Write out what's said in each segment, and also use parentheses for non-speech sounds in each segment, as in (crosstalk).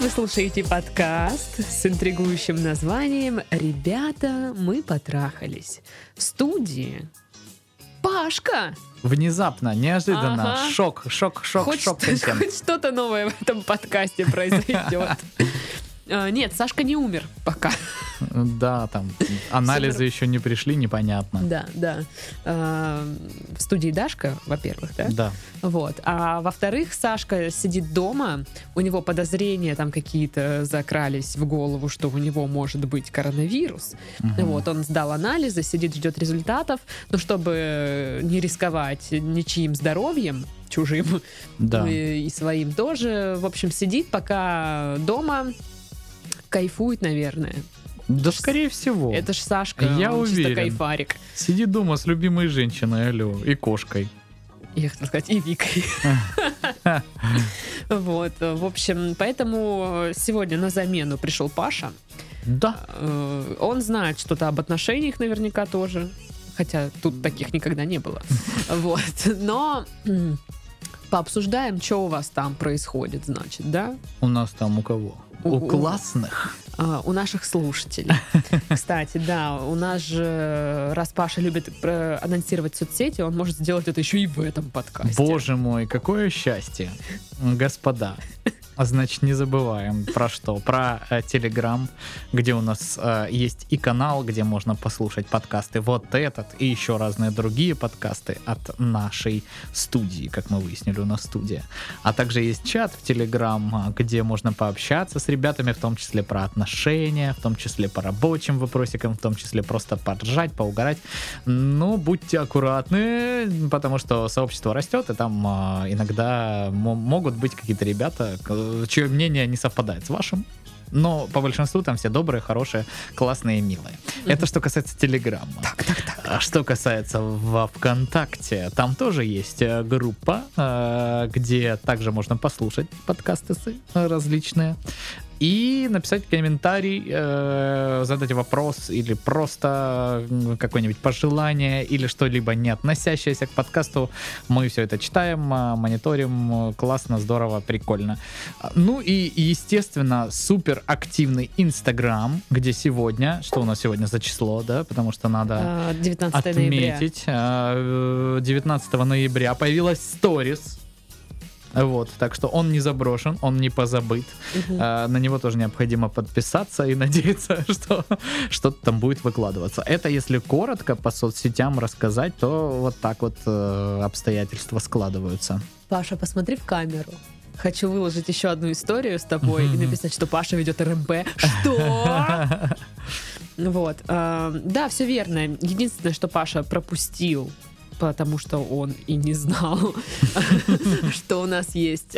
Вы слушаете подкаст с интригующим названием «Ребята, мы потрахались». В студии Пашка. Внезапно, неожиданно, Ага. шок, шок, шок, хоть, шок что- (laughs) хоть что-то новое в этом подкасте произойдет. (laughs) А, Нет, Сашка не умер пока. Да, там анализы еще не пришли, непонятно. Да, да. А, В студии Дашка, во-первых, да? Да. Вот. А во-вторых, Сашка сидит дома, у него подозрения там какие-то закрались в голову, что у него может быть коронавирус. Вот, он сдал анализы, сидит, ждет результатов, но чтобы не рисковать ничьим здоровьем, чужим Да. и, и своим тоже, в общем, сидит пока дома, кайфует, наверное. Да, скорее всего. Это ж Сашка, Я он чисто уверен. кайфарик. Сиди дома с любимой женщиной, алло, и кошкой. Я хотела сказать, и Викой. (laughs) Вот, в общем, поэтому сегодня на замену пришел Паша. Да. Э, Он знает что-то об отношениях наверняка тоже. Хотя тут таких никогда не было. (laughs) Вот. Но (clears throat) пообсуждаем, что у вас там происходит, значит, да? У нас там у кого? У- У классных. А, У наших слушателей. (laughs) Кстати, да, у нас же, раз Паша любит анонсировать соцсети, он может сделать это еще и в этом подкасте. Боже мой, какое счастье. Господа. А Значит, не забываем про что? Про э, Телеграм, где у нас э, есть и канал, где можно послушать подкасты. Вот этот и еще разные другие подкасты от нашей студии, как мы выяснили, у нас студия. А также есть чат в Телеграм, а, где можно пообщаться с ребятами, в том числе про отношения, в том числе по рабочим вопросикам, в том числе просто поржать, поугарать. Ну, будьте аккуратны, потому что сообщество растет, и там а, иногда мо- могут быть какие-то ребята, чье мнение не совпадает с вашим. Но по большинству там все добрые, хорошие, классные и милые. Это что касается Телеграма. Так, так, так. А что касается во ВКонтакте, там тоже есть э, группа, э, где также можно послушать подкасты э, различные и написать комментарий, э, задать вопрос или просто какое-нибудь пожелание или что-либо не относящееся к подкасту. Мы все это читаем, э, мониторим, классно, здорово, прикольно. А, Ну и, естественно, супер активный Инстаграм, где сегодня, что у нас сегодня за число, да, потому что надо А, 19 ноября. отметить. а, э, 19 ноября появилась сторис. Вот, так что он не заброшен, он не позабыт. Мгм. А, На него тоже необходимо подписаться и (laughs) надеяться, что что-то там будет выкладываться. Это если коротко по соцсетям рассказать, то вот так вот э, обстоятельства складываются. Паша, посмотри в камеру. Хочу выложить еще одну историю с тобой и Мгм. написать, что Паша ведет РМП. Что? (laughs) Вот. а, Да, все верно. Единственное, что Паша пропустил, потому что он и не знал, (laughs) что у нас есть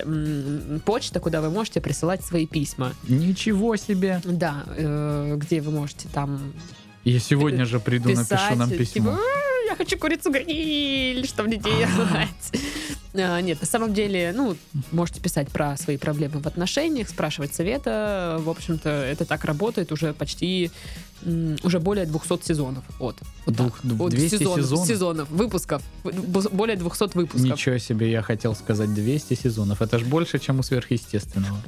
почта, куда вы можете присылать свои письма. Ничего себе! Да, э, где вы можете там Я сегодня же приду, напишу нам типа, письмо. «А, я хочу курицу гриль, что мне делать? (laughs) А, Нет, на самом деле, ну, можете писать про свои проблемы в отношениях, спрашивать совета. В общем-то, это так работает уже почти, уже более 200 сезонов. Вот. Вот Двух- так. Вот 200 сезонов, сезонов? сезонов, выпусков. Более 200 выпусков. Ничего себе, я хотел сказать 200 сезонов. Это ж больше, чем у сверхъестественного.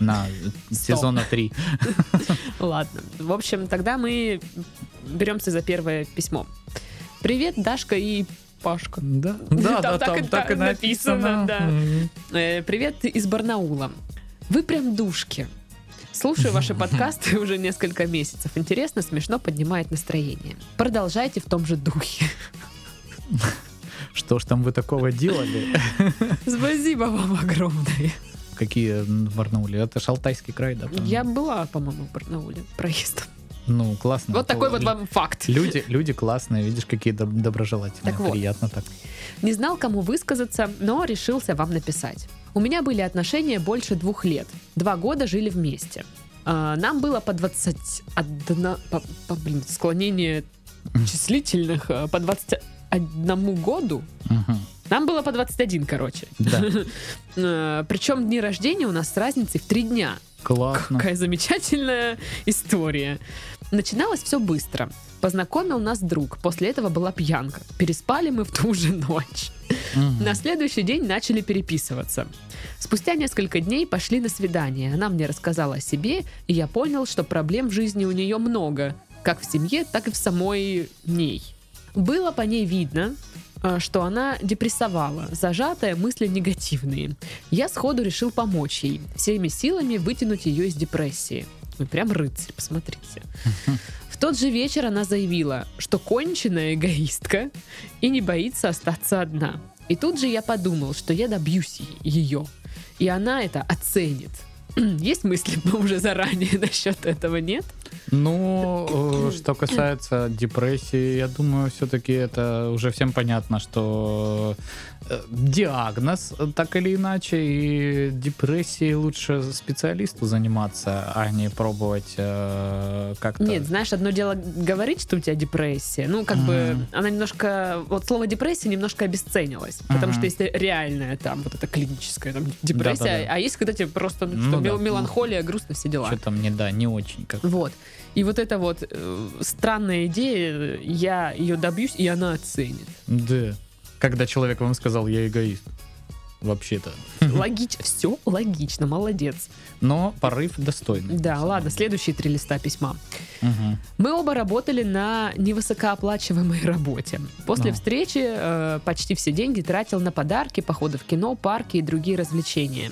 На э, сезона 3. (laughs) Ладно. В общем, тогда мы беремся за первое письмо. Привет, Дашка и Пашка. Да, (laughs) Там да, да, так и- там так и так написано, написано. да. Э, Привет из Барнаула. Вы прям душки. Слушаю ваши (laughs) подкасты уже несколько месяцев. Интересно, смешно, поднимает настроение. Продолжайте в том же духе. (laughs) Что ж там вы такого делали? Спасибо вам огромное. Какие в Барнауле? Это ж Алтайский край, да? Я была, по-моему, в Барнауле проездом. Ну, классно. Вот такой вот вам факт. Люди, люди классные, видишь, какие доб- доброжелательные. Так вот. Приятно так. Не знал, кому высказаться, но решился вам написать. У меня были отношения больше двух лет. Два года жили вместе. А, Нам было по 21... По, по, блин, склонение числительных. а, По 21 году Мгм. Нам было по 21, короче. Да. (laughs) Причем дни рождения у нас с разницей в три дня. Классно. Какая замечательная история. Начиналось все быстро. Познакомил нас друг. После этого была пьянка. Переспали мы в ту же ночь. Мгм. На следующий день начали переписываться. Спустя несколько дней пошли на свидание. Она мне рассказала о себе, и я понял, что проблем в жизни у нее много. Как в семье, так и в самой ней. Было по ней видно, э, что она депрессовала, зажатая, мысли негативные. Я сходу решил помочь ей, всеми силами вытянуть ее из депрессии. Вы прям рыцарь, посмотрите. (laughs) В тот же вечер она заявила, что конченая эгоистка и не боится остаться одна. И тут же я подумал, что я добьюсь ее, и она это оценит. (clears throat) Есть мысли (laughs) уже заранее (laughs) насчет этого, нет? Ну, э, что касается депрессии, я думаю, все-таки это уже всем понятно, что э, диагноз э, так или иначе, и депрессией лучше специалисту заниматься, а не пробовать э, как-то... Нет, знаешь, одно дело говорить, что у тебя депрессия. Ну, как бы Мгм. она немножко... Вот слово депрессия немножко обесценилось. Потому Мгм. что если реальная там, вот эта клиническая там, депрессия, Да-да-да. а есть когда тебе просто ну, Ну что, да. Мел- меланхолия, грустно, все дела. Что-то мне, да, не очень как Вот. И вот эта вот э, странная идея, я ее добьюсь, и она оценит. Да. Когда человек вам сказал, я эгоист. Вообще-то. Логично, все логично, молодец. Но порыв достойный. Да, ладно, следующие три листа письма. Мгм. Мы оба работали на невысокооплачиваемой работе. После Ну. встречи э, почти все деньги тратил на подарки, походы в кино, парки и другие развлечения.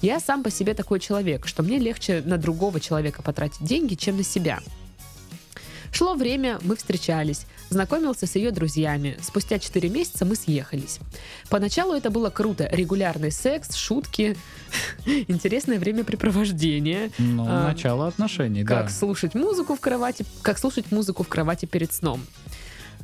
Я сам по себе такой человек, что мне легче на другого человека потратить деньги, чем на себя. Шло время, мы встречались, знакомился с ее друзьями. Спустя 4 месяца мы съехались. Поначалу это было круто. Регулярный секс, шутки, (laughs) интересное времяпрепровождение. Ну, А, начало отношений, Как да. слушать музыку в кровати, как слушать музыку в кровати перед сном.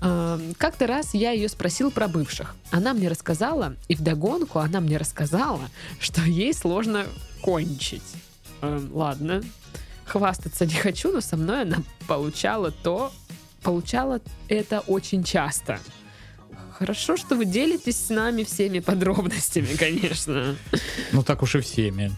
А, Как-то раз я ее спросил про бывших. Она мне рассказала, и вдогонку она мне рассказала, что ей сложно кончить. Э, Ладно, хвастаться не хочу, но со мной она получала то, получала это очень часто. Хорошо, что вы делитесь с нами всеми подробностями, (laughs) конечно. Ну так уж и всеми.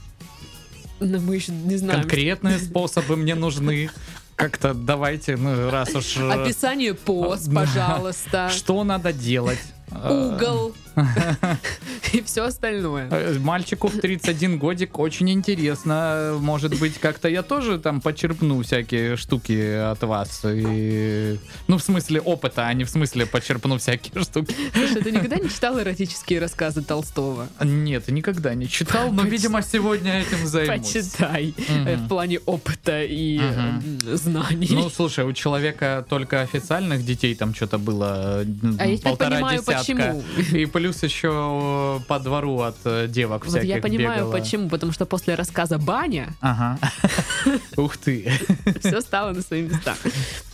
Но мы еще не знаем. Конкретные (laughs) способы мне нужны. Как-то давайте, ну, раз уж... э, Описание пост, Да. пожалуйста. (laughs) Что надо делать? Угол (laughs) и все остальное. э, Мальчику в 31 годик очень интересно. Может быть, как-то я тоже там почерпну всякие штуки от вас. И... Ну, в смысле опыта, а не в смысле почерпну всякие штуки. Слушай, ты никогда не читал эротические рассказы Толстого? Нет, никогда не читал, но, Поч- видимо, сегодня этим займусь. Почитай Мгм. в плане опыта и э, знаний. Ну, слушай, у человека только официальных детей там что-то было а я полтора понимаю, десятка. Почему. И плюс еще по двору от э, девок Вот всяких я понимаю, бегала. почему. Потому что после рассказа «Баня» Ага. (laughs) Ух ты. все стало на свои места.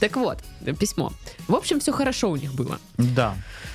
Так вот, письмо. В общем, все хорошо у них было. Да.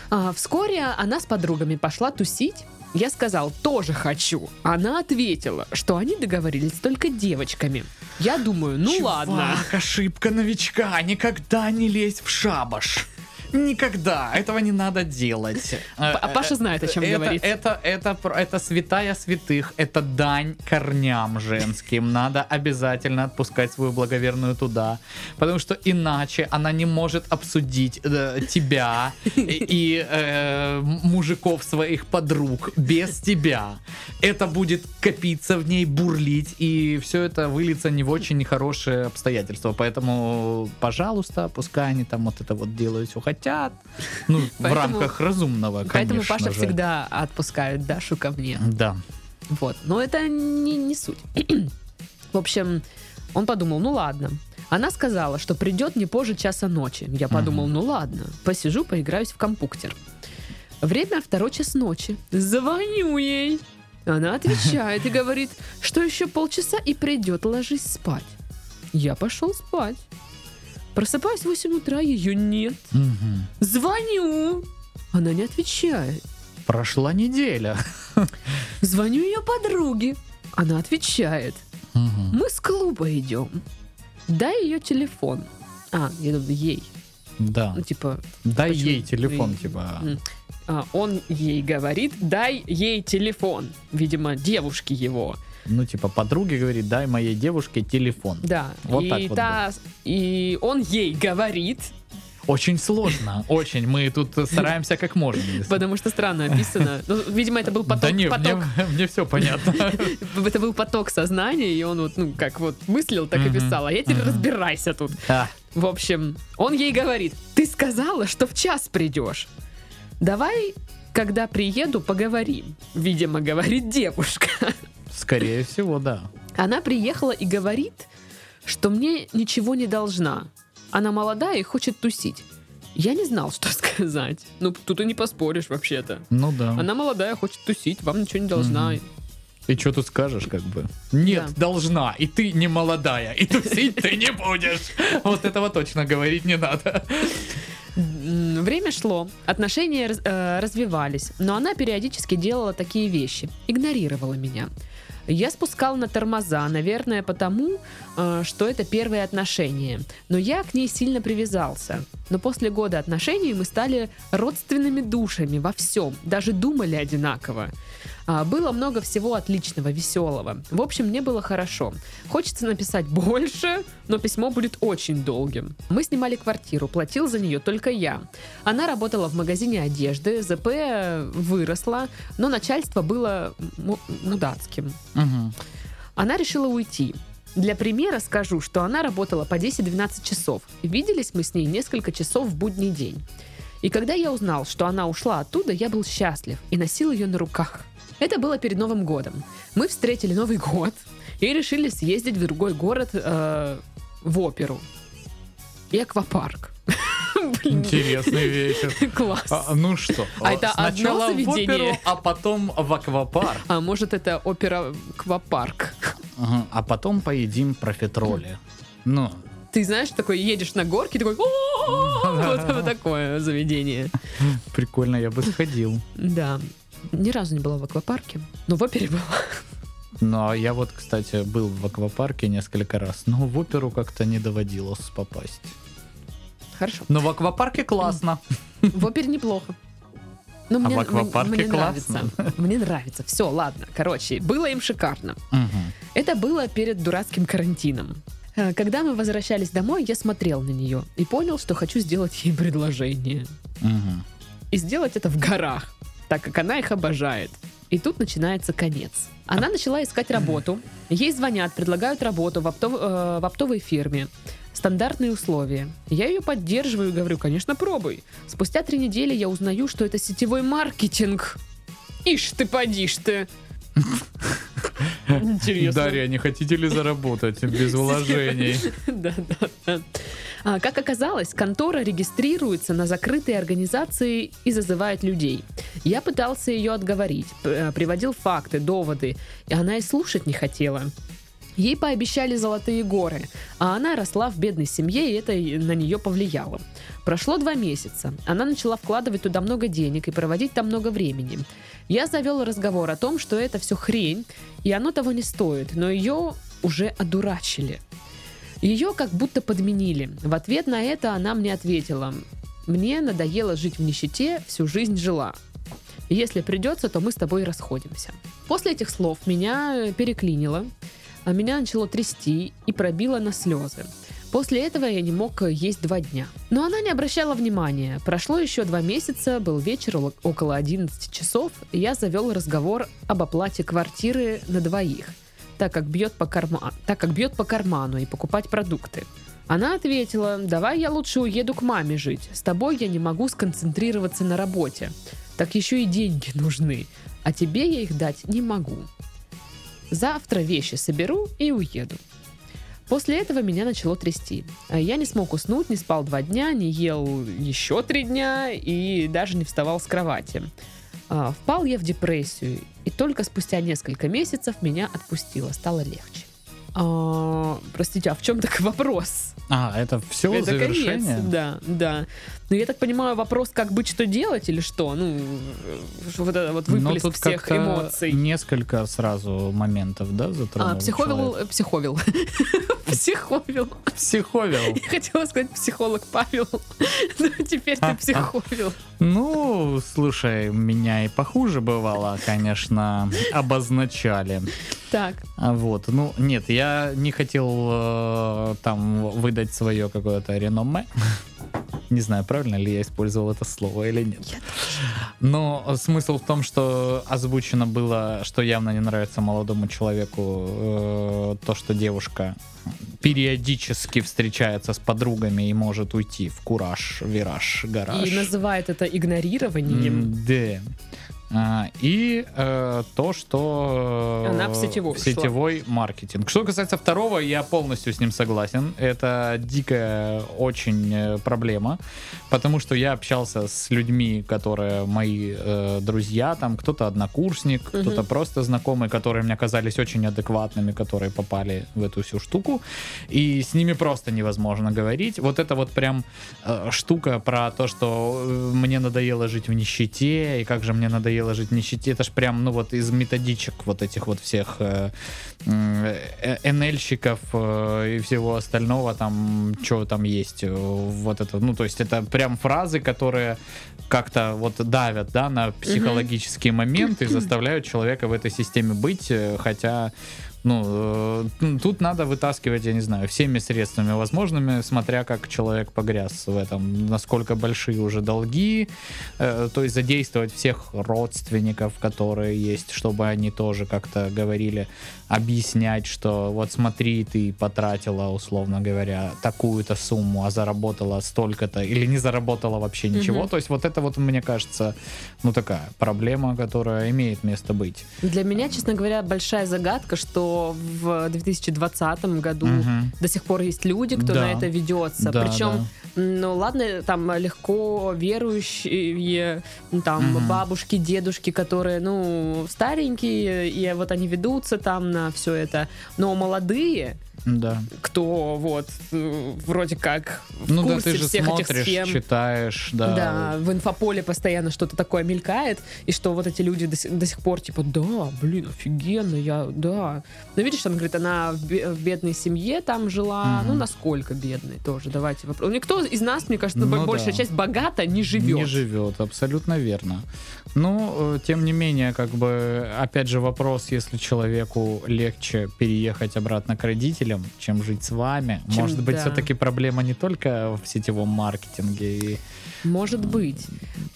А, вскоре она с подругами пошла тусить. Я сказал, тоже хочу. Она ответила, что они договорились только девочками. Я думаю, ну ладно. Чувак, ошибка новичка. Никогда не лезь в шабаш. Никогда. Этого не надо делать. А Паша знает, о чем это, говорит. Это, это, про- это святая святых, это дань корням женским. Надо обязательно отпускать свою благоверную туда, потому что иначе она не может обсудить э, тебя и, э, мужиков своих подруг без тебя. Это будет копиться в ней, бурлить, и все это выльется не в очень хорошие обстоятельства. Поэтому, пожалуйста, пускай они там вот это вот делают, все хотят. Ну, в Поэтому- рамках разумного, Поэтому конечно Паша же. всегда отпускает Дашу ко мне. Да. Вот. Но это не, не суть. В общем, он подумал, ну ладно. Она сказала, что придет не позже часа ночи. Я подумал, ну ладно, посижу, поиграюсь в компьютер. Время второй час ночи. Звоню ей. Она отвечает и говорит, что еще полчаса и придет, ложись спать. Я пошел спать. Просыпаюсь в 8 утра, ее нет. Мгм. Звоню. Она не отвечает. Прошла неделя. (laughs) Звоню ее подруге. Она отвечает. Мгм. Мы с клуба идем. Дай ее телефон. А, я думаю, ей. Да. Ну, типа, Дай почему? ей телефон, И- типа. а, он ей говорит, дай ей телефон. Видимо, девушки его. Ну, типа, подруге говорит, дай моей девушке телефон. Да. Вот и, так вот та, и он ей говорит, Очень сложно, (laughs) очень. Мы тут стараемся как можно. если- потому что странно описано. Ну, видимо, это был поток, да не, поток (laughs) мне, все понятно. (laughs) это был поток сознания, и он вот, ну, как вот мыслил, так и писал. А я теперь разбирайся тут. В общем, он ей говорит, ты сказала, что в час придешь. Давай, когда приеду, поговорим. Видимо, говорит девушка. Скорее всего, да. Она приехала и говорит, что мне ничего не должна. Она молодая и хочет тусить. Я не знал, что (laughs) сказать. Ну, тут и не поспоришь вообще-то. Ну да. Она молодая, хочет тусить, вам ничего не должна. Мгм. И что тут скажешь, как бы? Нет, Да. должна, и ты не молодая, и тусить ты не будешь. (laughs) Вот этого точно говорить не надо. Время шло, отношения э, развивались, но она периодически делала такие вещи, игнорировала меня. Я спускал на тормоза, наверное, потому, э, что это первые отношения. Но я к ней сильно привязался. Но после года отношений мы стали родственными душами во всем, даже думали одинаково. А, Было много всего отличного, веселого. В общем, мне было хорошо. Хочется написать больше, но письмо будет очень долгим. Мы снимали квартиру, платил за нее только я. Она работала в магазине одежды, ЗП выросла, но начальство было му- мудацким. Мгм. Она решила уйти. Для примера скажу, что она работала по 10-12 часов. Виделись мы с ней несколько часов в будний день. И когда я узнал, что она ушла оттуда, я был счастлив и носил ее на руках. Это было перед Новым годом. Мы встретили Новый год и решили съездить в другой город э, в оперу и аквапарк. (laughs) Блин, Интересный вечер. (laughs) класс. А, ну что, А это одно сначала в заведение? оперу, а потом в аквапарк. А может это опера аквапарк? Ага, А потом поедим профитроли. Ну, Ты знаешь, такой едешь на горке, такой (laughs) вот такое заведение. прикольно, я бы сходил. Да. Ни разу не была в аквапарке, но в опере была. Ну, а я вот, кстати, был в аквапарке несколько раз, но в оперу как-то не доводилось попасть. Хорошо. Но в аквапарке классно. В опере неплохо. Ну, А мне, в аквапарке мне классно. нравится. Мне нравится. Все, ладно. Короче, было им шикарно. Мгм. Это было перед дурацким карантином. Э, Когда мы возвращались домой, я смотрел на нее и понял, что хочу сделать ей предложение. Мгм. И сделать это в горах, так как она их обожает. И тут начинается конец. Она начала искать работу. Ей звонят, предлагают работу в, оптов- э, в оптовой фирме. Стандартные условия. Я ее поддерживаю и говорю, конечно, пробуй. Спустя три недели я узнаю, что это сетевой маркетинг. Ишь ты, подишь ты. Интересно. Дарья, не хотите ли заработать без вложений? Да, да, да. А, Как оказалось, контора регистрируется на закрытые организации и зазывает людей. Я пытался ее отговорить, э, приводил факты, доводы, и она и слушать не хотела. Ей пообещали золотые горы, а она росла в бедной семье, и это на нее повлияло. Прошло два месяца. Она начала вкладывать туда много денег и проводить там много времени. Я завел разговор о том, что это все хрень, и оно того не стоит, но ее уже одурачили. Ее как будто подменили. В ответ на это она мне ответила, мне надоело жить в нищете, всю жизнь жила. Если придется, то мы с тобой расходимся. После этих слов меня переклинило, а меня начало трясти и пробило на слезы. После этого я не мог есть два дня. Но она не обращала внимания. Прошло еще два месяца, был вечер около 11 часов, и я завел разговор об оплате квартиры на двоих, так как бьет по, карма... так как бьет по карману и покупать продукты. Она ответила, давай я лучше уеду к маме жить. С тобой я не могу сконцентрироваться на работе. Так еще и деньги нужны. А тебе я их дать не могу. Завтра вещи соберу и уеду. После этого меня начало трясти. А Я не смог уснуть, не спал два дня, не ел еще три дня и даже не вставал с кровати. А, Впал я в депрессию, и только спустя несколько месяцев меня отпустило, стало легче. А, простите, а в чем так вопрос? А, это все Это завершение? конец, да, да. Ну, я так понимаю, вопрос, как быть, что делать или что? Ну, вот это вот Ну, выплеск тут всех эмоций. несколько сразу моментов, да, затронул А, психовил, человек? психовил. (laughs) Психовил. Психовил. Я хотела сказать психолог Павел, но теперь ты психовил. Ну, слушай, меня и похуже бывало, конечно, обозначали. Так, А Вот, ну, нет, я не хотел э, там выдать свое какое-то реноме. Не знаю, правильно ли я использовал это слово или нет. Но смысл в том, что озвучено было, что явно не нравится молодому человеку э, то, что девушка периодически встречается с подругами и может уйти в кураж, вираж, гараж. и называет это игнорированием. Да. А, и э, то, что э, Она в сетевой в сетевой маркетинг. Что касается второго, я полностью с ним согласен. Это дикая очень э, проблема, потому что я общался с людьми, которые мои э, друзья, там кто-то однокурсник, Мгм. кто-то просто знакомый, которые мне казались очень адекватными, которые попали в эту всю штуку, и с ними просто невозможно говорить. Вот это вот прям э, штука про то, что э, мне надоело жить в нищете, и как же мне надоело жить в нищете, это ж прям, ну вот из методичек вот этих вот всех э, м, э, НЛщиков э, и всего остального там, что там есть, э, вот это, ну то есть это прям фразы, которые как-то вот давят, да, на психологические моменты и заставляют человека в этой системе быть, э, хотя ну, э, тут надо вытаскивать, я не знаю, всеми средствами возможными, смотря как человек погряз в этом, насколько большие уже долги, э, то есть задействовать всех родственников, которые есть, чтобы они тоже как-то говорили, объяснять, что вот смотри, ты потратила, условно говоря, такую-то сумму, а заработала столько-то, или не заработала вообще ничего. Мгм. То есть вот это вот, мне кажется, ну такая проблема, которая имеет место быть. Для меня, честно говоря, большая загадка, что в 2020 году Мгм. до сих пор есть люди, кто Да. на это ведется. Да, Причем, ну ладно, там легко верующие, ну, там Мгм. бабушки, дедушки, которые, ну, старенькие, и вот они ведутся там на все это. Но молодые, Да. кто вот э, вроде как в Ну да, курсе ты же всех этих смотришь, схем. читаешь, да. Да, в инфополе постоянно что-то такое мелькает, и что вот эти люди до, сих- до сих пор типа, да, блин, офигенно, я, да. Но видишь, там, говорит, она в, бе- в бедной семье там жила, Мгм. ну, насколько бедной тоже, давайте вопрос. Никто из нас, мне кажется, Ну большая да. часть богата не живет. Не живет, абсолютно верно. Ну, э, тем не менее, как бы, опять же, вопрос, если человеку легче переехать обратно к родителям, чем жить с вами. Чем- Может быть, да. все-таки проблема не только в сетевом маркетинге. И... Может быть.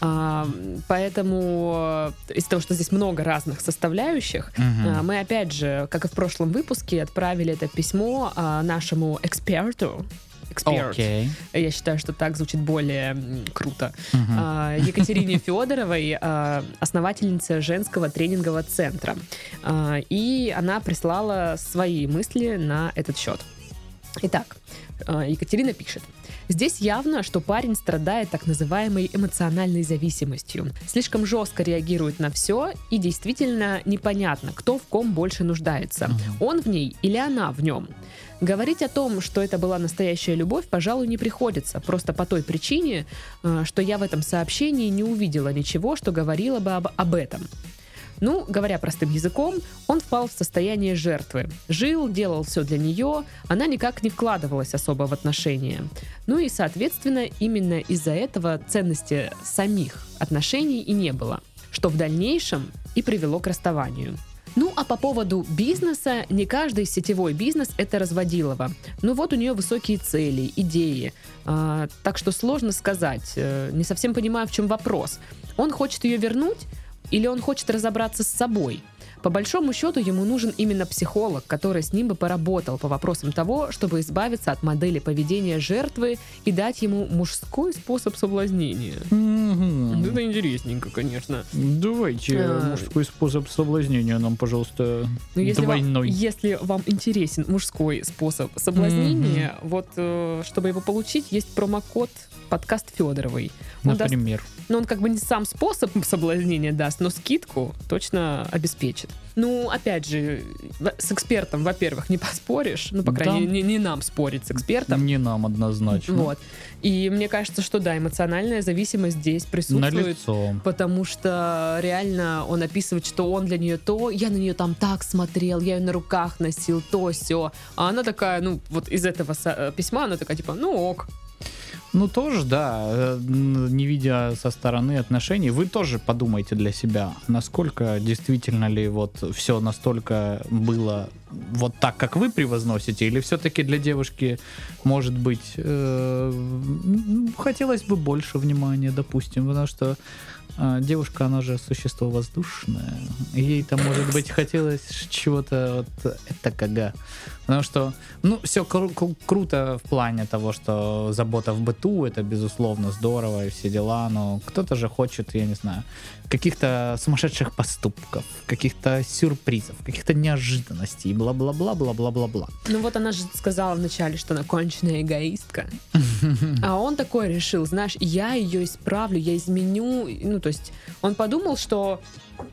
А, поэтому э, из-за того, что здесь много разных составляющих, а, мы опять же, как и в прошлом выпуске, отправили это письмо а, нашему эксперту. Эксперт. Окей. Я считаю, что так звучит более круто. А, Екатерине Федоровой, а, основательнице женского тренингового центра. А, И она прислала свои мысли на этот счет. Итак, Екатерина пишет. Здесь явно, что парень страдает так называемой эмоциональной зависимостью. Слишком жестко реагирует на все, и действительно непонятно, кто в ком больше нуждается. Он в ней или она в нем. Говорить о том, что это была настоящая любовь, пожалуй, не приходится. Просто по той причине, э, что я в этом сообщении не увидела ничего, что говорило бы об, об этом. Ну, говоря простым языком, он впал в состояние жертвы. Жил, делал все для нее, она никак не вкладывалась особо в отношения. Ну и, соответственно, именно из-за этого ценности самих отношений и не было, что в дальнейшем и привело к расставанию. Ну, а по поводу бизнеса, не каждый сетевой бизнес — это разводилово. Ну вот у нее высокие цели, идеи. А, так что сложно сказать. Э, Не совсем понимаю, в чем вопрос. Он хочет ее вернуть или он хочет разобраться с собой? По большому счету ему нужен именно психолог, который с ним бы поработал по вопросам того, чтобы избавиться от модели поведения жертвы и дать ему мужской способ соблазнения. Мгм. Это интересненько, конечно. Давайте А. мужской способ соблазнения нам, пожалуйста, Ну, если вам, двойной. если вам интересен мужской способ соблазнения, вот э, чтобы его получить, есть промокод подкаст Федоровой. Он даст, Например. ну, он как бы не сам способ соблазнения даст, но скидку точно обеспечит. Ну, опять же, с экспертом, во-первых, не поспоришь. Ну, по Да. крайней мере, не, не нам спорить с экспертом. Не нам однозначно. Вот. И мне кажется, что да, эмоциональная зависимость здесь здесь присутствует. Налицо. Потому что реально он описывает, что он для нее то, я на нее там так смотрел, я ее на руках носил, то все. А она такая, ну, вот из этого э, письма она такая, типа, ну ок. Ну, тоже, да, э, не видя со стороны отношений, вы тоже подумайте для себя, насколько действительно ли вот все настолько было вот так, как вы превозносите, или все-таки для девушки, может быть, э, м, хотелось бы больше внимания, допустим, потому что э, девушка, она же существо воздушное, и ей-то, может быть, хотелось чего-то вот этакого. Потому что, ну, все круто в плане того, что забота в быту, это, безусловно, здорово и все дела, но кто-то же хочет, я не знаю, каких-то сумасшедших поступков, каких-то сюрпризов, каких-то неожиданностей, бла-бла-бла, бла-бла-бла-бла. Ну вот она же сказала вначале, что она конченая эгоистка. (laughs) А он такой решил, знаешь, я ее исправлю, я изменю. Ну, то есть он подумал, что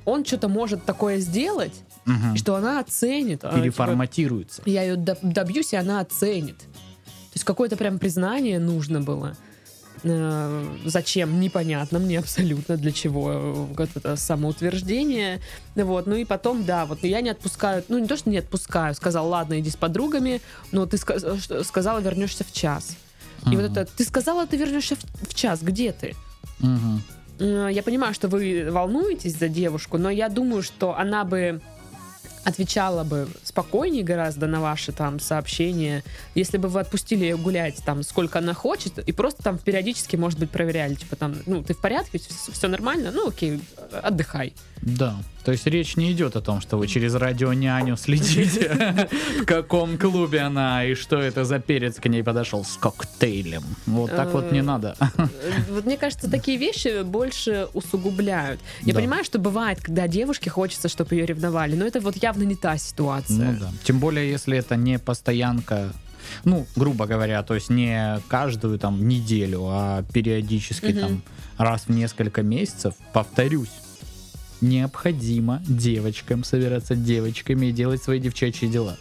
он что-то может такое сделать, и что она оценит. А, типа, Переформатируется. я ее добьюсь, и она оценит. То есть какое-то прям признание нужно было. Э, Зачем? Непонятно мне абсолютно для чего э, вот это самоутверждение. Вот. Ну и потом, да, вот я не отпускаю, ну не то, что не отпускаю, сказал, ладно, иди с подругами, но ты ска- что- сказала, вернешься в час. И вот это, ты сказала, ты вернешься в, в час, где ты? Я понимаю, что вы волнуетесь за девушку, но я думаю, что она бы отвечала бы спокойнее гораздо на ваши там сообщения, если бы вы отпустили ее гулять там сколько она хочет, и просто там периодически, может быть, проверяли, типа там, ну, ты в порядке, все нормально, ну, окей, отдыхай. Да. То есть речь не идет о том, что вы через радионяню следите, (laughs) в каком клубе она и что это за перец к ней подошел с коктейлем. Вот так вот не Э, надо. Э, Вот мне кажется, такие вещи больше усугубляют. Я понимаю, что бывает, когда девушке хочется, чтобы ее ревновали, но это вот явно не та ситуация. Ну да. Тем более, если это не постоянка, ну, грубо говоря, то есть не каждую там неделю, а периодически Мгм. там раз в несколько месяцев, повторюсь, необходимо девочкам собираться девочками и делать свои девчачьи дела.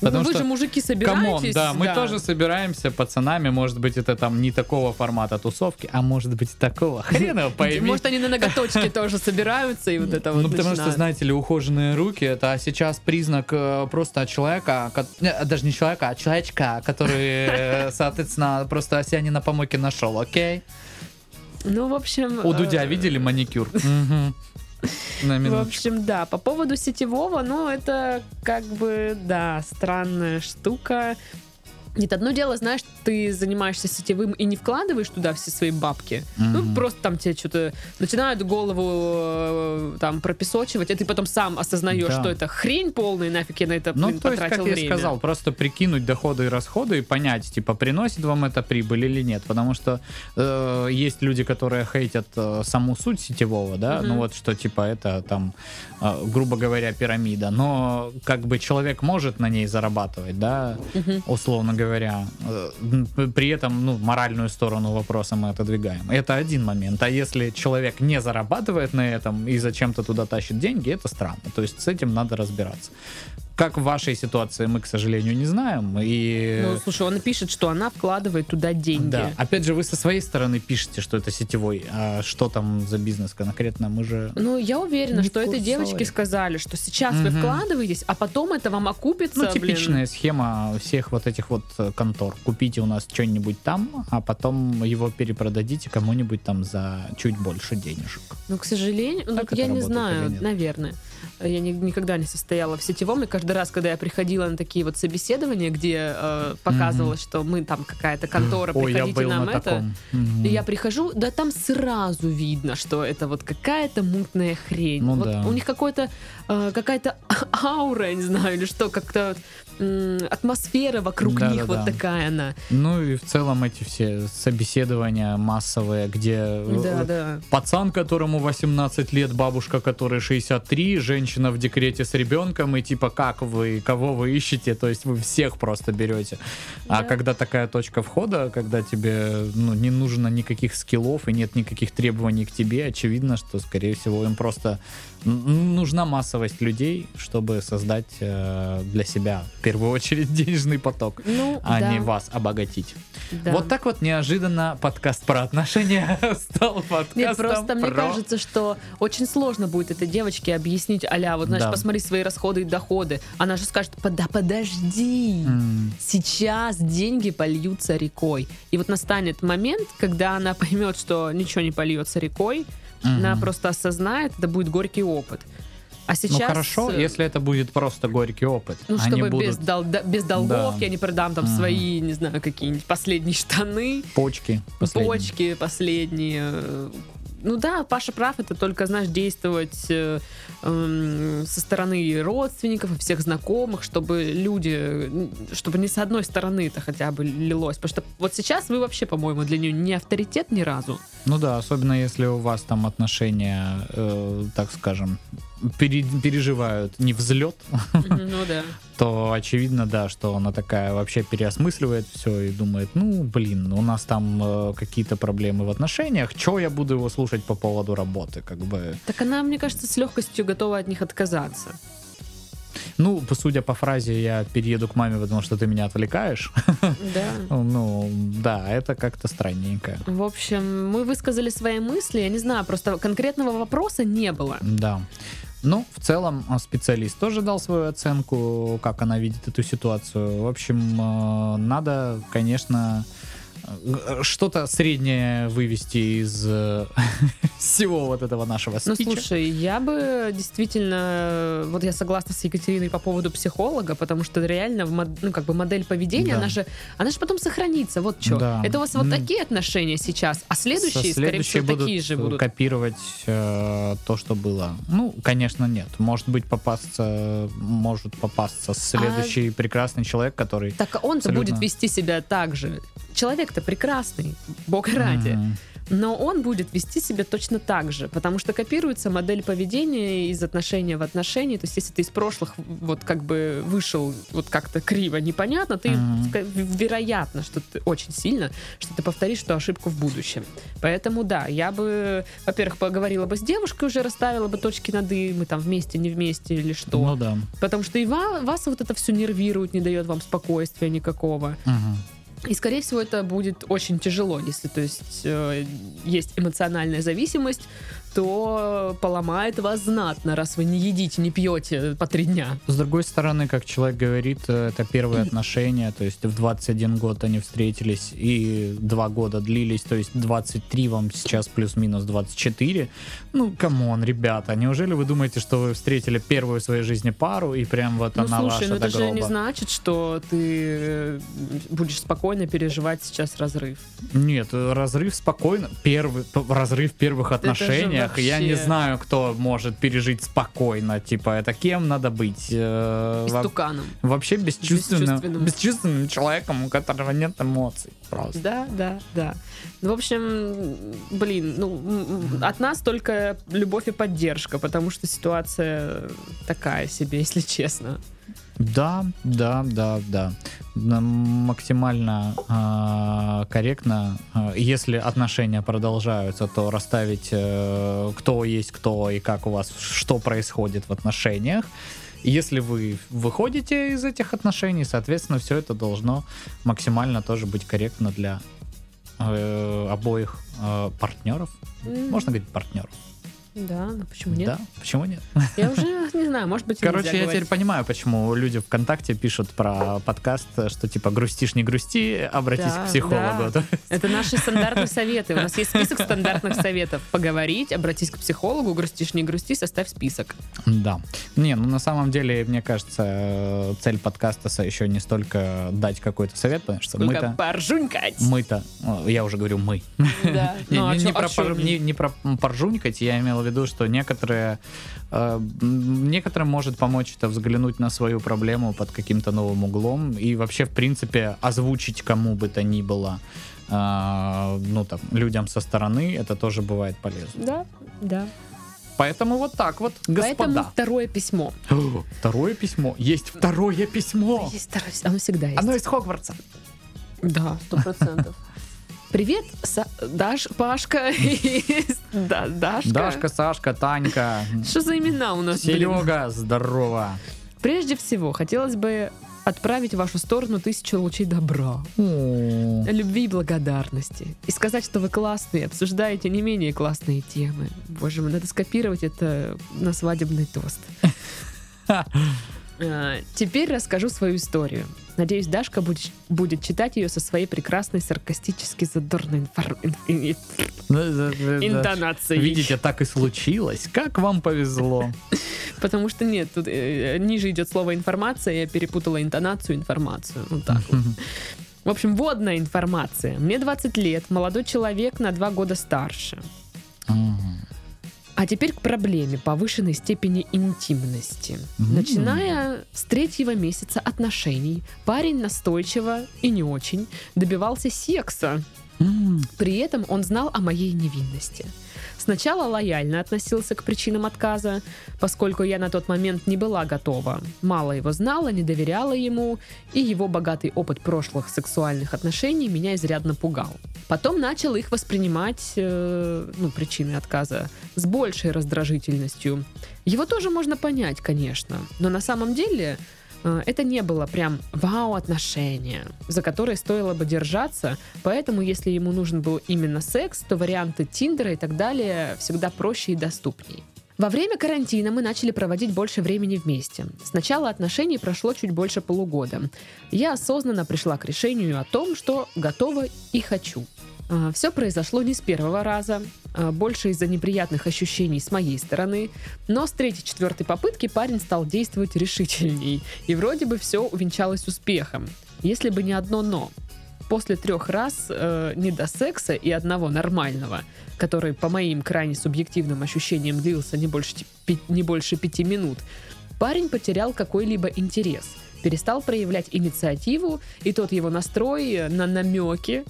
Ну, Потому вы что же мужики Come on, собираетесь. да, мы тоже собираемся пацанами, может быть, это там не такого формата тусовки, а может быть, такого. (laughs) Хрен его пойми. Может, они на ноготочки (laughs) тоже собираются и вот это вот Ну, потому что, знаете ли, ухоженные руки это сейчас признак э, просто человека, не, даже не человека, а человечка, который, э, (laughs) соответственно, просто себя не на помойке нашел, окей? Ну, в общем... У Дудя э, видели маникюр? (laughs) На В общем, да, по поводу сетевого, ну, это как бы, да, странная штука. Нет, одно дело, знаешь, ты занимаешься сетевым и не вкладываешь туда все свои бабки. Ну, Мгм. просто там тебе что-то начинают голову э, там пропесочивать, а ты потом сам осознаешь, Да. что это хрень полная, нафиг я на это Ну, блин, то есть, потратил как я время. сказал, просто прикинуть доходы и расходы и понять, типа, приносит вам это прибыль или нет. Потому что э, есть люди, которые хейтят э, саму суть сетевого, да, Мгм. ну вот что, типа, это там, э, грубо говоря, пирамида. Но как бы человек может на ней зарабатывать, да, Мгм. условно говоря. Э, При этом, ну, моральную сторону вопроса мы отодвигаем. Это один момент. А если человек не зарабатывает на этом и зачем-то туда тащит деньги, это странно. То есть с этим надо разбираться. Как в вашей ситуации мы, к сожалению, не знаем. И... Ну, слушай, он пишет, что она вкладывает туда деньги. Да. Опять же, вы со своей стороны пишете, что это сетевой. А что там за бизнес конкретно? Мы же... Ну, я уверена, Не что этой девочке сказали, что сейчас вы Мгм. вкладываетесь, а потом это вам окупится. Ну, блин. типичная схема всех вот этих вот э, контор. Купите у нас что-нибудь там, а потом его перепродадите кому-нибудь там за чуть больше денежек. Ну, к сожалению, ну, Так это я не знаю, наверное. Я ни- никогда не состояла в сетевом, и каждый раз, когда я приходила на такие вот собеседования, где э, показывалось, что мы там какая-то контора, Ой, я приходите нам на это. И я прихожу, да там сразу видно, что это вот какая-то мутная хрень. Ну вот да. У них какой-то э, какая-то (laughs) аура, я не знаю, или что, как-то атмосфера вокруг них Да-да-да. вот такая она. Ну и в целом эти все собеседования массовые, где э, Да, э, да. пацан, которому 18 лет, бабушка, которой 63, женщина в декрете с ребенком, и типа как вы, кого вы ищете, то есть вы всех просто берете. А Да. когда такая точка входа, когда тебе ну, не нужно никаких скиллов и нет никаких требований к тебе, очевидно, что, скорее всего, им просто нужна массовость людей, чтобы создать э, для себя в первую очередь (laughs) денежный поток, Ну, а да, не вас обогатить. да. Вот так вот неожиданно подкаст про отношения (laughs) стал подкастом Нет, просто мне про- кажется, что очень сложно будет этой девочке объяснить, аля, вот, знаешь, Да. посмотри свои расходы и доходы. Она же скажет, «Под- да подожди, М, сейчас деньги польются рекой. И вот настанет момент, когда она поймет, что ничего не польется рекой, она мгм. просто осознает, это будет горький опыт. А сейчас... Ну хорошо, э, если это будет просто горький опыт. Ну, Они чтобы без, будут дол- да- без долгов Да. я не продам там Мгм. свои, не знаю, какие-нибудь последние штаны, почки. последние. почки последние. Ну да, Паша прав, это только, знаешь, действовать э, эм, со стороны родственников и всех знакомых, чтобы люди, чтобы не с одной стороны это хотя бы лилось. Потому что вот сейчас вы вообще, по-моему, для нее не авторитет ни разу. Ну да, особенно если у вас там отношения, э, так скажем, пере- переживают не взлет, Ну да. то очевидно, да, что она такая вообще переосмысливает все и думает, ну, блин, у нас там э, какие-то проблемы в отношениях, чё я буду его слушать по поводу работы, как бы. Так она, мне кажется, с легкостью готова от них отказаться. Ну, по- судя по фразе, я перееду к маме, потому что ты меня отвлекаешь. Да. (laughs) Ну, да, это как-то странненько. В общем, мы высказали свои мысли. Я не знаю, просто конкретного вопроса не было. Да. Ну, в целом, а, специалист тоже дал свою оценку, как она видит эту ситуацию. В общем, э, надо, конечно, что-то среднее вывести из э, (laughs) всего вот этого нашего Ну, спича. слушай, я бы действительно, вот я согласна с Екатериной по поводу психолога, потому что реально, ну, как бы модель поведения, Да. она же, она же потом сохранится, вот что. Да. Это у вас вот М. такие отношения сейчас, а следующие, скорее всего, такие же будут. копировать э, то, что было. Ну, конечно, нет. Может быть, попасться, может попасться следующий прекрасный человек, который... Так он-то Абсолютно. будет вести себя так же. Человек-то прекрасный, бог ради. М, Но он будет вести себя точно так же, потому что копируется модель поведения из отношения в отношения. То есть, если ты из прошлых вот как бы вышел вот как-то криво, непонятно, ты ска- вероятно, что ты очень сильно, что ты повторишь эту ошибку в будущем. Поэтому да, я бы, во-первых, поговорила бы с девушкой уже, расставила бы точки над «и», мы там вместе, не вместе или что. Ну да. Потому что и ва- вас вот это все нервирует, не дает вам спокойствия никакого. Мгм. И, скорее всего, это будет очень тяжело, если, то есть, э, есть эмоциональная зависимость, то поломает вас знатно, раз вы не едите, не пьете по три дня. С другой стороны, как человек говорит, э, это первые отношения, то есть в 21 год они встретились и два года длились, то есть 23 вам сейчас плюс-минус 24. Ну, come on, ребята, неужели вы думаете, что вы встретили первую в своей жизни пару и прям вот Ну, она слушай, ваша ну до это же не значит, что ты э, будешь спокойно переживать сейчас разрыв. Нет, э, разрыв спокойно. Первый разрыв первых же отношениях. Я не вообще- знаю, кто может пережить спокойно. Типа, это кем надо быть? Э, во- Истуканом. Вообще бесчувственным, Бесчувственным. бесчувственным человеком, у которого нет эмоций. Просто. Да, да, да. Ну, в общем, блин, ну, от нас только любовь и поддержка, потому что ситуация такая себе, если честно. Да, да, да, да. Максимально а, корректно. А, Если отношения продолжаются, то расставить, э, кто есть кто и как у вас, что происходит в отношениях. Если вы выходите из этих отношений, соответственно, все это должно максимально тоже быть корректно для э, обоих э, партнеров. Можно говорить партнеров? Да, ну почему нет? Да, почему нет? Я уже (laughs) не знаю, может быть, Короче, я говорить. теперь понимаю, почему люди ВКонтакте пишут про подкаст, что типа грустишь, не грусти, обратись Да, к психологу. да. (laughs) Это наши стандартные советы. У нас есть список стандартных советов. Поговорить, обратись к психологу, грустишь, не грусти, составь список. Да. Не, ну на самом деле, мне кажется, цель подкаста еще не столько дать какой-то совет, потому что мы-то... поржунькать. Мы-то, я уже говорю мы. Да. (laughs) Не, Ну, а не- чё- не а про, пор- не? не- не про поржунькать, я имел в виду, что некоторые, э, некоторым может помочь это взглянуть на свою проблему под каким-то новым углом и вообще, в принципе, озвучить кому бы то ни было, э, ну там, людям со стороны, это тоже бывает полезно. Да, да. Поэтому вот так вот, Поэтому господа. второе письмо. Второе письмо. Есть второе письмо. Есть второе, оно всегда есть. Оно из Хогвартса. Да, сто процентов. Привет, Са- Даш, Пашка, (laughs) Да- Дашка. Дашка, Сашка, Танька, Что за имена у нас? блин? Серега, здорово. Прежде всего, хотелось бы отправить в вашу сторону тысячу лучей добра, О, любви и благодарности. И сказать, что вы классные, обсуждаете не менее классные темы. Боже мой, надо скопировать это на свадебный тост. (laughs) А, Теперь расскажу свою историю. Надеюсь, Дашка будет, будет читать ее со своей прекрасной саркастически задорной инфор- ин- ин- да-да-да-да. интонацией. Видите, так и случилось. Как вам повезло. Потому что нет, тут э, ниже идет слово информация, я перепутала интонацию информацию. Вот так вот. В общем, водная информация. Мне 20 лет, молодой человек на 2 года старше. А теперь к проблеме повышенной степени интимности. М. Начиная с третьего месяца отношений, парень настойчиво и не очень добивался секса. М. При этом он знал о моей невинности. Сначала лояльно относился к причинам отказа, поскольку я на тот момент не была готова. Мало его знала, не доверяла ему, и его богатый опыт прошлых сексуальных отношений меня изрядно пугал. Потом начал их воспринимать, э, ну, причины отказа, с большей раздражительностью. Его тоже можно понять, конечно, но на самом деле это не было прям вау-отношения, за которые стоило бы держаться, поэтому если ему нужен был именно секс, то варианты Тиндера и так далее всегда проще и доступней. Во время карантина мы начали проводить больше времени вместе. С начала отношений прошло чуть больше полугода. Я осознанно пришла к решению о том, что готова и хочу. Все произошло не с первого раза, а, больше из-за неприятных ощущений с моей стороны, но с третьей-четвертой попытки парень стал действовать решительней, и вроде бы все увенчалось успехом. Если бы не одно «но». После трех раз э, не до секса и одного нормального, который, по моим крайне субъективным ощущениям, длился не больше, пи- не больше пяти минут, парень потерял какой-либо интерес, перестал проявлять инициативу, и тот его настрой на намеки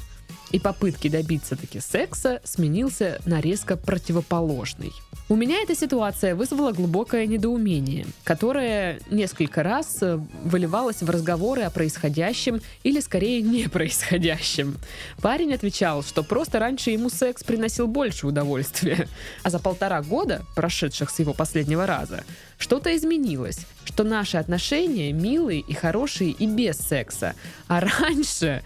и попытки добиться таки секса сменился на резко противоположный. У меня эта ситуация вызвала глубокое недоумение, которое несколько раз э, выливалось в разговоры о происходящем или скорее (laughs) не происходящем. Парень отвечал, что просто раньше ему секс приносил больше удовольствия, а за полтора года, прошедших с его последнего раза, что-то изменилось, что наши отношения милые и хорошие и без секса, а раньше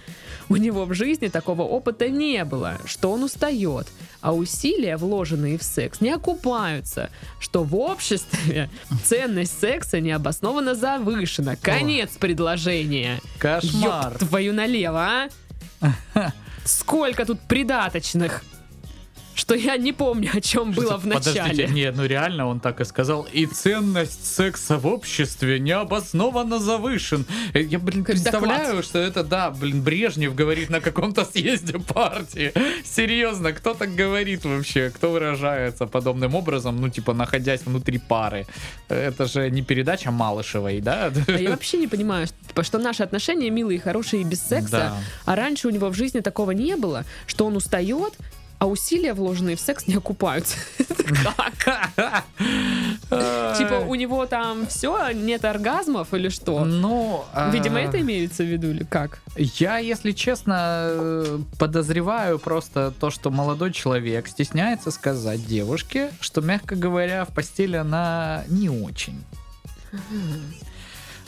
у него в жизни такого опыта не было, что он устает, а усилия, вложенные в секс, не окупаются, что в обществе (laughs) ценность секса необоснованно завышена. Конец предложения. Кошмар. Ёб твою налево, а? (laughs) Сколько тут придаточных, что я не помню, о чем было в начале. Подождите, не, ну реально он так и сказал. И ценность секса в обществе необоснованно завышен. Э, Я, блин, Как представляю, что это, да, блин, Брежнев говорит на каком-то съезде партии. Серьезно, кто так говорит вообще? Кто выражается подобным образом, ну, типа, находясь внутри пары? Это же не передача Малышевой, да? А я вообще не понимаю, что, типа, что наши отношения милые, хорошие и без секса, Да. а раньше у него в жизни такого не было, что он устает, а усилия, вложенные в секс, не окупаются. (laughs) Как? Типа у него там все, нет оргазмов или что? Ну, Видимо, а, это имеется в виду или как? Я, если честно, подозреваю просто то, что молодой человек стесняется сказать девушке, что, мягко говоря, в постели она не очень.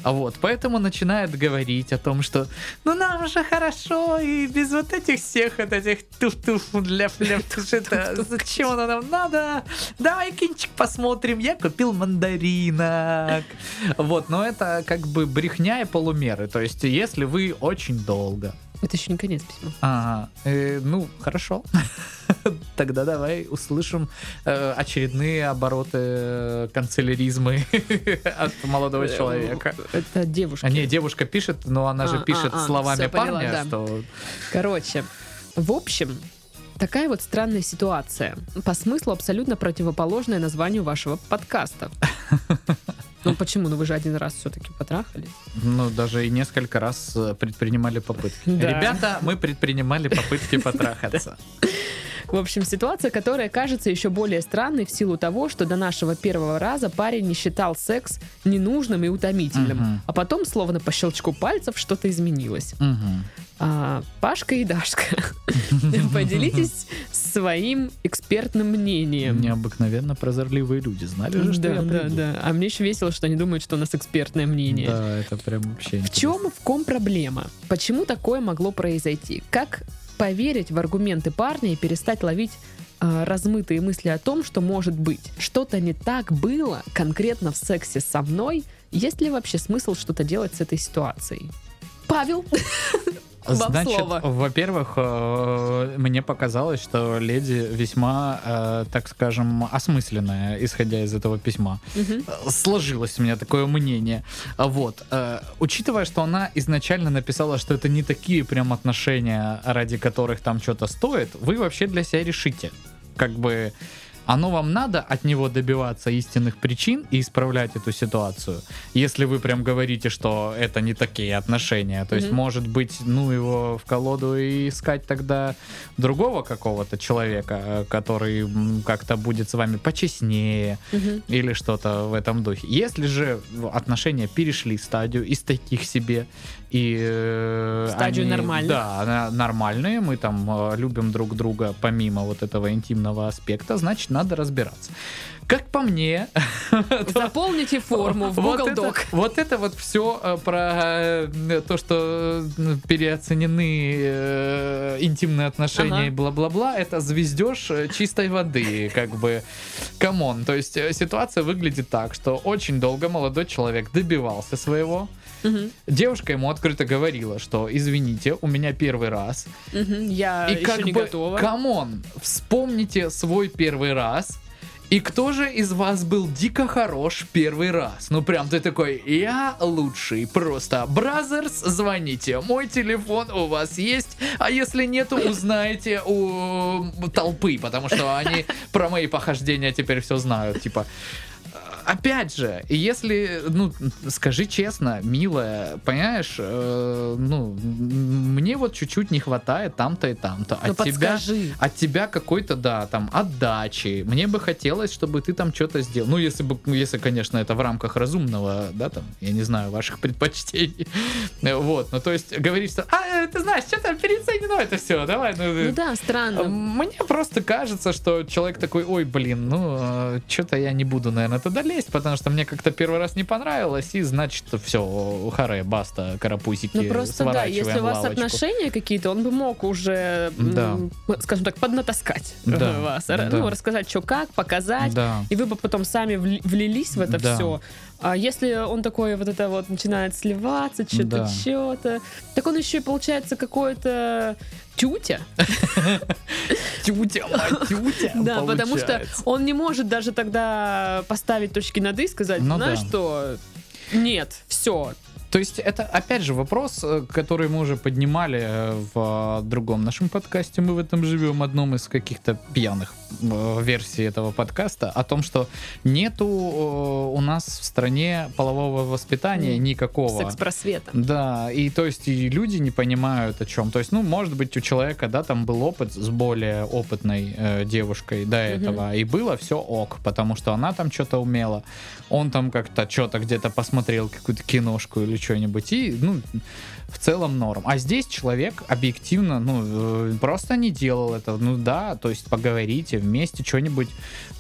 А вот, поэтому начинает говорить о том, что ну нам же хорошо, и без вот этих всех вот этих туф-туф для фля это зачем оно нам надо? Давай кинчик посмотрим, я купил мандаринок. Вот, но это как бы брехня и полумеры. То есть, если вы очень долго Это еще не конец письма. Ага, э, ну, хорошо. (laughs) Тогда давай услышим э, очередные обороты э, канцеляризмы (laughs) от молодого человека. Это девушка. А не, девушка пишет, но она же А, пишет а, а, словами всё, поняла, парня, да. что... Короче, в общем, такая вот странная ситуация. По смыслу абсолютно противоположная названию вашего подкаста. (laughs) Ну почему? Ну вы же один раз все-таки потрахались. Ну, даже и несколько раз э, предпринимали попытки. Да. Ребята, мы предпринимали попытки потрахаться. (laughs) В общем, ситуация, которая кажется еще более странной в силу того, что до нашего первого раза парень не считал секс ненужным и утомительным. Мгм. А потом, словно по щелчку пальцев, что-то изменилось. Мгм. А, Пашка и Дашка. (laughs) Поделитесь своим экспертным мнением. Необыкновенно прозорливые люди. Знали же, что Да, я да, приду? да. А мне еще весело, что они думают, что у нас экспертное мнение. Да, это прям вообще В чем, в ком проблема? Почему такое могло произойти? Как поверить в аргументы парня и перестать ловить э, размытые мысли о том, что может быть что-то не так было конкретно в сексе со мной? Есть ли вообще смысл что-то делать с этой ситуацией? Павел, (laughs) Значит, во-первых, э, мне показалось, что леди весьма, э, так скажем, осмысленная, исходя из этого письма. Э, Сложилось у меня такое мнение. Вот. Учитывая, что она изначально написала, что это не такие прям отношения, ради которых там что-то стоит, вы вообще для себя решите. Как бы оно вам надо от него добиваться истинных причин и исправлять эту ситуацию. Если вы прям говорите, что это не такие отношения, то есть, Мгм. может быть, ну его в колоду и искать тогда другого какого-то человека, э, который как-то будет с вами почестнее Мгм. или что-то в этом духе. Если же отношения перешли стадию из таких себе и э, стадию они, нормальных. да, нормальные, мы там э, любим друг друга помимо вот этого интимного аспекта, значит надо разбираться. Как по мне, (laughs) Заполните форму в вот Google это- Doc. Вот это вот все про э, то, что э, переоценены э, интимные отношения Ага. и бла-бла-бла, это звездеж э, чистой воды, как бы. Come on. То есть э, ситуация выглядит так, что очень долго молодой человек добивался своего. Мгм. Девушка ему открыто говорила, что извините, у меня первый раз. Мгм. Я И еще как не бы, готова. come on, вспомните свой первый раз. И кто же из вас был дико хорош первый раз? Ну прям ты такой, я лучший, просто. Brothers, звоните, мой телефон у вас есть, а если нету, узнаете у толпы, потому что они про мои похождения теперь все знают, типа. Опять же, если, ну, скажи честно, милая, понимаешь, э, ну, мне вот чуть-чуть не хватает там-то и там-то. Ну От тебя, подскажи. от тебя какой-то, да, там, отдачи. Мне бы хотелось, чтобы ты там что-то сделал. Ну, если бы, если, конечно, это в рамках разумного, да, там, я не знаю, ваших предпочтений. (laughs) Вот, ну, то есть, говорить, что, а, э, ты знаешь, что-то переоценено это все, давай, ну, Ну да, странно. мне просто кажется, что человек такой, ой, блин, ну, что-то я не буду, наверное, туда лезть, потому что мне как-то первый раз не понравилось, и значит, все, харе, баста, карапузики, Ну просто да, если у вас лавочку. отношения какие-то, он бы мог уже, Да. скажем так, поднатаскать Да, (laughs) вас, да. ну рассказать, что как, показать, Да. и вы бы потом сами вли- влились в это Да. все. А если он такой вот это вот начинает сливаться, что-то, Да. что-то, так он еще и получается какой-то тютя. Тютя, тютя, Да, потому что он не может даже тогда поставить точки над «и» и сказать, Ну знаешь что, нет, все, То есть это, опять же, вопрос, э, который мы уже поднимали э, в э, другом нашем подкасте «Мы в этом живем», одном из каких-то пьяных э, версий этого подкаста, о том, что нету э, у нас в стране полового воспитания никакого. секс-просвета. Да, и то есть и люди не понимают о чем. То есть, ну, может быть, у человека, да, там был опыт с более опытной э, девушкой до этого, и было все ок, потому что она там что-то умела, он там как-то что-то где-то посмотрел какую-то киношку или что-нибудь, и, ну, в целом норм. А здесь человек объективно, ну, э, просто не делал это. Ну да, то есть поговорите вместе, что-нибудь.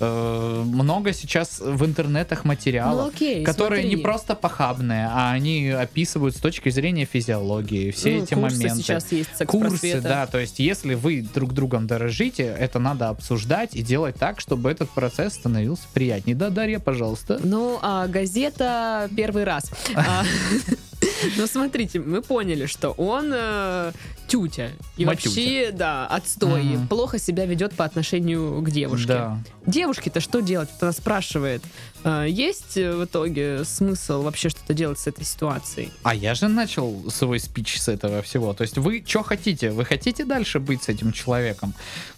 Э, много сейчас в интернетах материалов Ну окей, которые смотри. не просто похабные, а они описывают с точки зрения физиологии все Ну, эти курсы моменты. сейчас есть Курсы, да, то есть если вы друг другом дорожите, это надо обсуждать и делать так, чтобы этот процесс становился приятнее. Да, Дарья, пожалуйста. Ну, а газета первый раз. (laughs) А, Ну, смотрите, мы поняли, что он э, тютя. И вообще, да, отстой. Плохо себя ведет по отношению к девушке. Да. Девушке-то что делать? Вот она спрашивает. э, есть э, в итоге смысл вообще что-то делать с этой ситуацией? А я же начал свой спич с этого всего. То есть вы что хотите? Вы хотите дальше быть с этим человеком?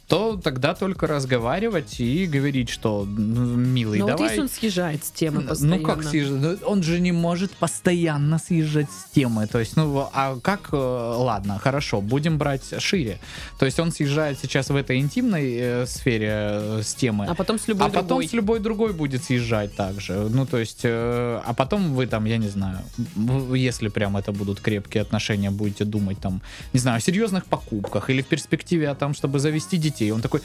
То тогда только разговаривать и говорить, что, ну, милый, Но вот давай... если он съезжает с темы Ну постоянно. как съезжать? Он же не может постоянно съезжать с темы. То есть, ну а как? э, Ладно, хорошо, будем брать шире. То есть он съезжает сейчас в этой интимной э, сфере э, с темы. А потом с любой А потом другой. с любой другой будет съезжать также. Ну, то есть, э, а потом вы там, я не знаю, если прям это будут крепкие отношения, будете думать там, не знаю, о серьезных покупках или в перспективе о том, чтобы завести детей. Он такой,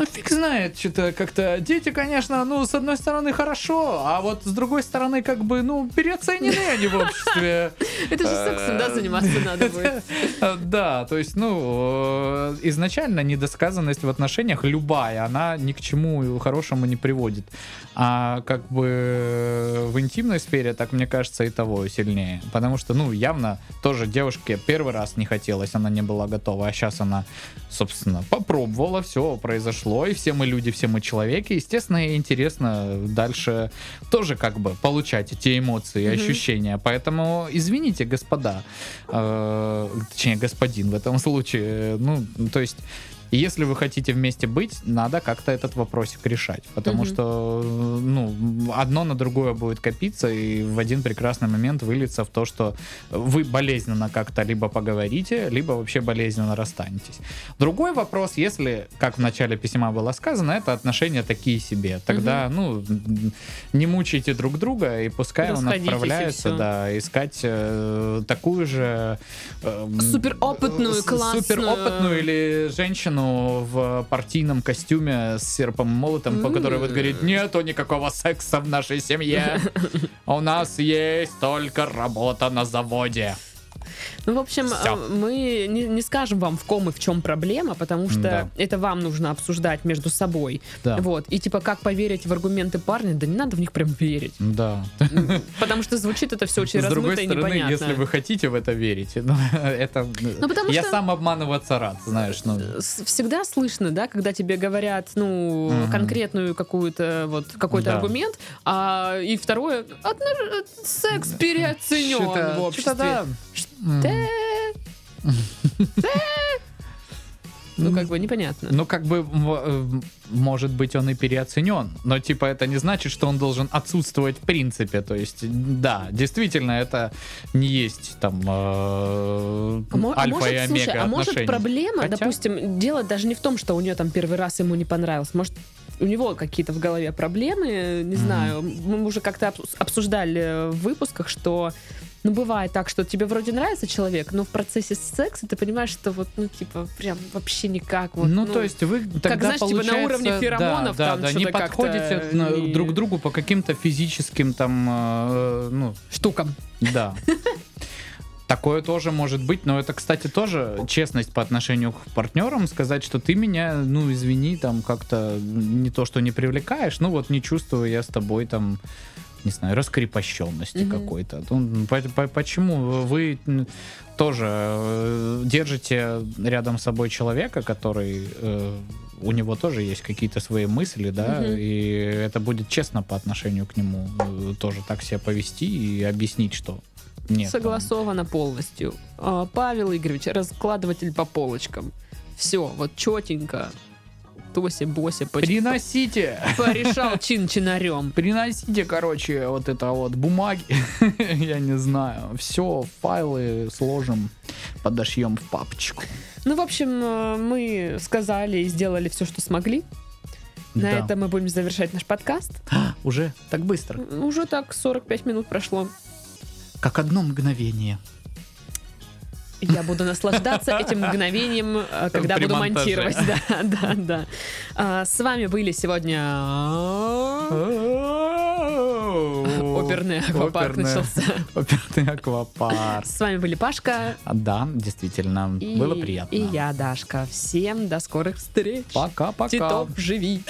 ну фиг знает, что-то как-то дети, конечно, ну, с одной стороны хорошо, а вот с другой стороны, как бы, ну, переоценены они в обществе. (laughs) Это же сексом, да, заниматься надо будет. (laughs) Э, Да, то есть, ну, э, изначально недосказанность в отношениях любая, она ни к чему хорошему не приводит. А как бы э, в интимной сфере, так мне кажется, и того сильнее. Потому что, ну, явно тоже девушке первый раз не хотелось, она не была готова, а сейчас она, собственно, попробовала, все произошло, и все мы люди, все мы человеки. Естественно, интересно дальше тоже как бы получать эти эмоции, Мгм. ощущения. Поэтому, извините, господа, э, точнее, господин в этом случае, ну, то есть если вы хотите вместе быть, надо как-то этот вопросик решать. Потому Мгм. что, ну, одно на другое будет копиться, и в один прекрасный момент выльется в то, что вы болезненно как-то либо поговорите, либо вообще болезненно расстанетесь. Другой вопрос, если, как в начале письма было сказано, это отношения такие себе. Тогда, ну, м, не мучайте друг друга, и пускай он и отправляется, да, искать э, такую же... э, Суперопытную, классную. Суперопытную или женщину в партийном костюме с серпом и молотом, по которой вот говорит, нету никакого секса в нашей семье. (laughs) У нас есть только работа на заводе. Ну, в общем, Всё. э, мы не, не скажем вам, в ком и в чем проблема, потому что Да. это вам нужно обсуждать между собой. Да. Вот. И типа, как поверить в аргументы парня, да не надо в них прям верить. Да. Потому что звучит это все очень С другой размыто и стороны, непонятно. если вы хотите в это верить, (laughs) ну, это... Ну, потому я что- сам обманываться рад, знаешь, ну... С- всегда слышно, да, когда тебе говорят, ну, Мгм. конкретную какую-то, вот, какой-то Да. аргумент, а и второе, одно- секс переоценен в обществе. чё-то да. (laughs) Ну, как бы непонятно. Ну, как бы, э, может быть, он и переоценен, но, типа, это не значит, что он должен отсутствовать в принципе. То есть, да, действительно, это не есть там э, А а альфа может, и омега слушай, а может проблема, Хотя- допустим, дело даже не в том, что у нее там первый раз ему не понравилось, может у него какие-то в голове проблемы, не Мгм. знаю, мы уже как-то обс- обсуждали в выпусках, что ну, бывает так, что тебе вроде нравится человек, но в процессе секса ты понимаешь, что вот, ну, типа, прям вообще никак. Вот, ну, то есть вы тогда знаешь, типа, на уровне феромонов да, там да, да, не подходите не- друг к другу по каким-то физическим там, э, ну, штукам. Да. (laughs) Такое тоже может быть, но это, кстати, тоже честность по отношению к партнерам, сказать, что ты меня, ну, извини, там как-то не то, что не привлекаешь, ну вот не чувствую я с тобой там, не знаю, раскрепощенности Мгм. какой-то. Ну, по- по- Почему вы тоже э, держите рядом с собой человека, который э, у него тоже есть какие-то свои мысли, да, Мгм. и это будет честно по отношению к нему э, тоже так себя повести и объяснить, что нет. Согласовано полностью. А, Павел Игоревич, раскладыватель по полочкам. Все, вот четенько. Тося, Бося, поч- Приносите! порешал (laughs) чин-чинарем. Приносите, короче, вот это вот бумаги. (laughs) Я не знаю. Все, файлы сложим, подошьем в папочку. Ну, в общем, э, мы сказали и сделали все, что смогли. На Да. этом мы будем завершать наш подкаст. (gasps) Уже так быстро. Уже так 45 минут прошло. Как одно мгновение. Я буду наслаждаться этим мгновением, э, когда При буду монтаже. монтировать. Да, (laughs) да, да. А, С вами были сегодня оперный аквапарк Оперный- начался. Оперный аквапарк. С вами были Пашка А, Да, действительно, и, было приятно. и я, Дашка. Всем до скорых встреч. Пока-пока. Титов, живи.